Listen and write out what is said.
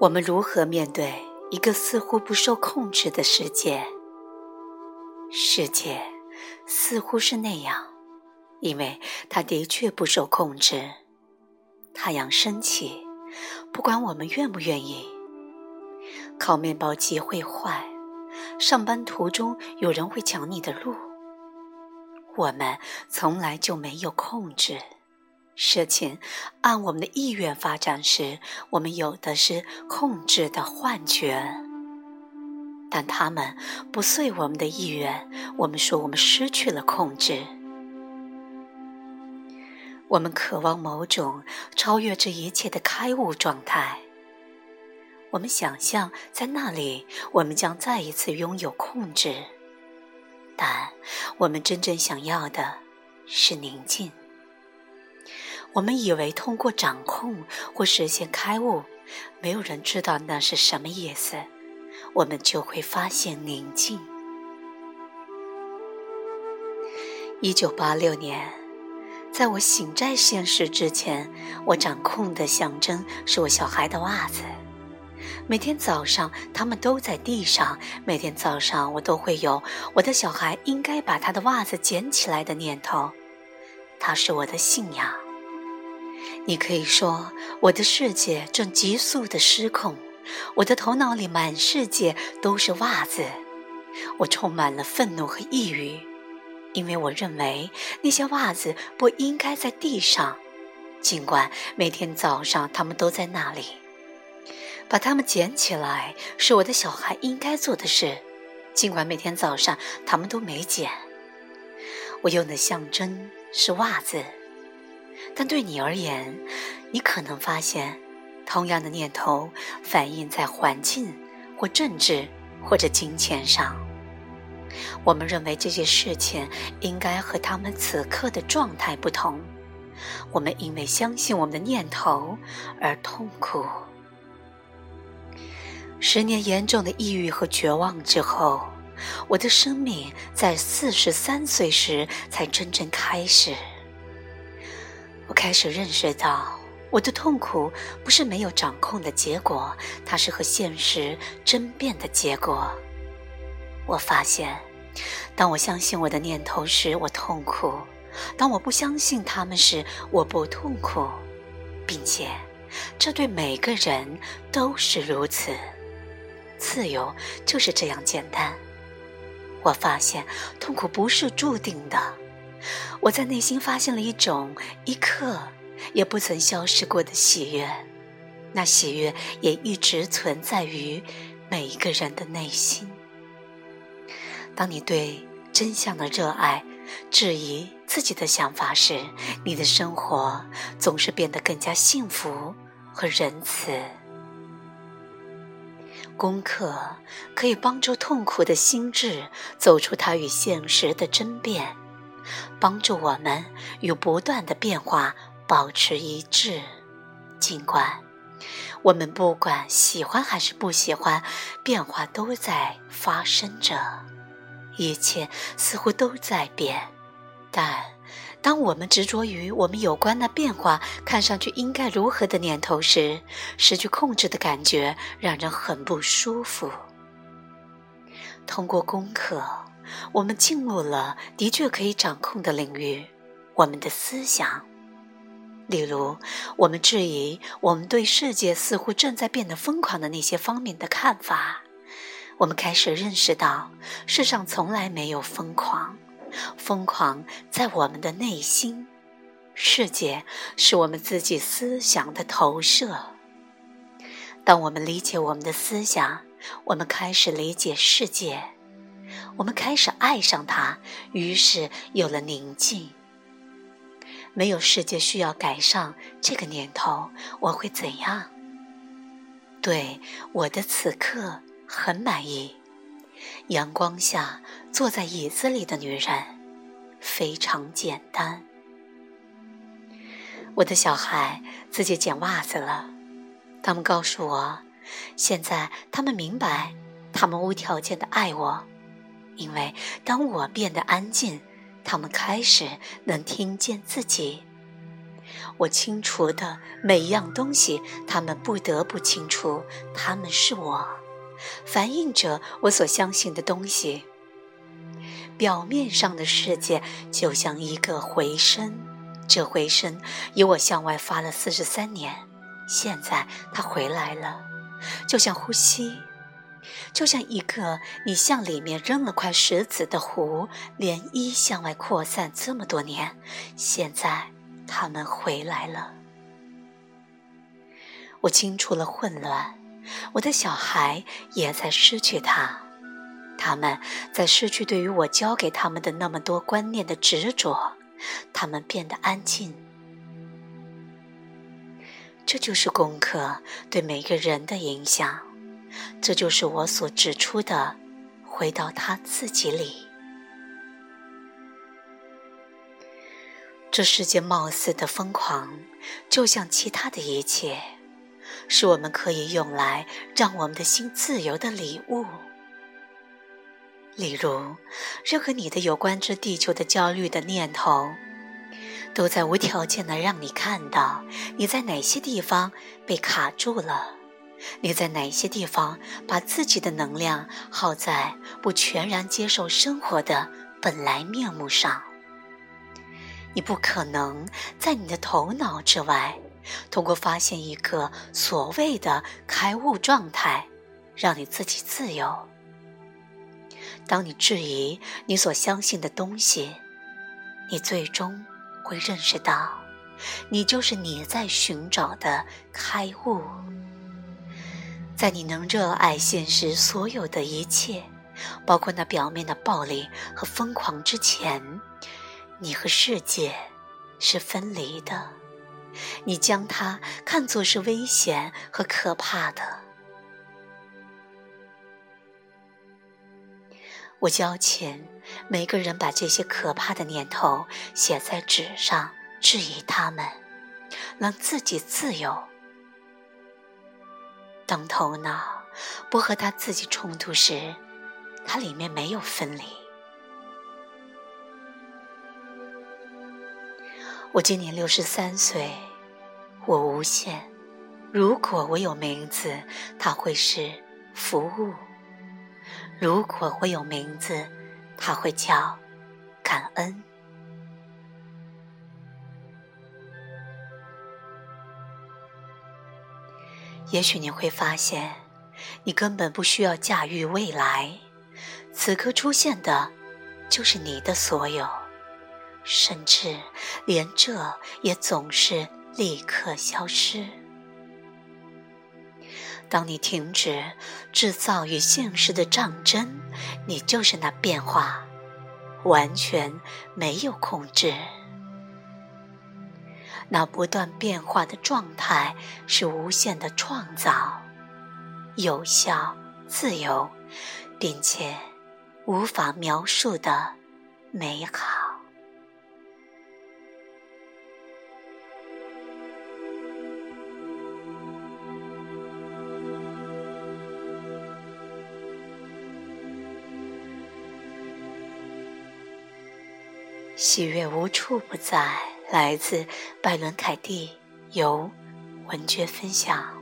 我们如何面对一个似乎不受控制的世界？世界似乎是那样，因为它的确不受控制。太阳升起，不管我们愿不愿意；烤面包机会坏，上班途中有人会抢你的路。我们从来就没有控制。事情按我们的意愿发展时，我们有的是控制的幻觉。但他们不遂我们的意愿，我们说我们失去了控制。我们渴望某种超越这一切的开悟状态。我们想象在那里，我们将再一次拥有控制。但我们真正想要的是宁静。我们以为通过掌控或实现开悟，没有人知道那是什么意思，我们就会发现宁静。一九八六年，在我醒在现实之前，我掌控的象征是我小孩的袜子。每天早上，他们都在地上。每天早上，我都会有我的小孩应该把他的袜子捡起来的念头。它是我的信仰。你可以说，我的世界正急速的失控，我的头脑里满世界都是袜子，我充满了愤怒和抑郁，因为我认为那些袜子不应该在地上，尽管每天早上他们都在那里。把它们捡起来是我的小孩应该做的事，尽管每天早上他们都没捡。我用的象征是袜子。但对你而言，你可能发现，同样的念头反映在环境或政治或者金钱上。我们认为这些事情应该和他们此刻的状态不同。我们因为相信我们的念头而痛苦。十年严重的抑郁和绝望之后，我的生命在四十三岁时才真正开始。我开始认识到，我的痛苦不是没有掌控的结果，它是和现实争辩的结果。我发现，当我相信我的念头时，我痛苦；当我不相信他们时，我不痛苦，并且这对每个人都是如此。自由就是这样简单。我发现，痛苦不是注定的。我在内心发现了一种一刻也不曾消失过的喜悦，那喜悦也一直存在于每一个人的内心。当你对真相的热爱质疑自己的想法时，你的生活总是变得更加幸福和仁慈。功课可以帮助痛苦的心智走出它与现实的争辩。帮助我们与不断的变化保持一致，尽管我们不管喜欢还是不喜欢，变化都在发生着，一切似乎都在变。但当我们执着于我们有关那变化看上去应该如何的念头时，失去控制的感觉让人很不舒服。通过功课。我们进入了的确可以掌控的领域，我们的思想。例如，我们质疑我们对世界似乎正在变得疯狂的那些方面的看法。我们开始认识到，世上从来没有疯狂，疯狂在我们的内心。世界是我们自己思想的投射。当我们理解我们的思想，我们开始理解世界。我们开始爱上他，于是有了宁静。没有世界需要改善这个念头，我会怎样？对我的此刻很满意。阳光下坐在椅子里的女人，非常简单。我的小孩自己捡袜子了。他们告诉我，现在他们明白，他们无条件的爱我。因为当我变得安静，他们开始能听见自己。我清除的每一样东西，他们不得不清除，他们是我，反映着我所相信的东西。表面上的世界就像一个回声，这回声由我向外发了四十三年，现在它回来了，就像呼吸，就像一个你向里面扔了块石子的湖，涟漪向外扩散这么多年，现在他们回来了。我清除了混乱，我的小孩也在失去他。他们在失去对于我教给他们的那么多观念的执着，他们变得安静。这就是功课对每个人的影响，这就是我所指出的，回到他自己里。这世界貌似的疯狂，就像其他的一切，是我们可以用来让我们的心自由的礼物。例如，任何你的有关这地球的焦虑的念头，都在无条件的让你看到你在哪些地方被卡住了，你在哪些地方把自己的能量耗在不全然接受生活的本来面目上。你不可能在你的头脑之外，通过发现一个所谓的开悟状态，让你自己自由。当你质疑你所相信的东西，你最终会认识到，你就是你在寻找的开悟。在你能热爱现实所有的一切，包括那表面的暴力和疯狂之前，你和世界是分离的，你将它看作是危险和可怕的。我邀请每个人把这些可怕的念头写在纸上，质疑他们，让自己自由。当头脑不和他自己冲突时，它里面没有分离。我今年六十三岁，我无限。如果我有名字，它会是服务。如果我有名字，它会叫感恩。也许你会发现，你根本不需要驾驭未来，此刻出现的，就是你的所有，甚至连这也总是立刻消失。当你停止制造与现实的战争，你就是那变化，完全没有控制。那不断变化的状态是无限的创造、有效、自由，并且无法描述的美好。喜悦无处不在，来自拜伦·凯蒂，由文娟分享。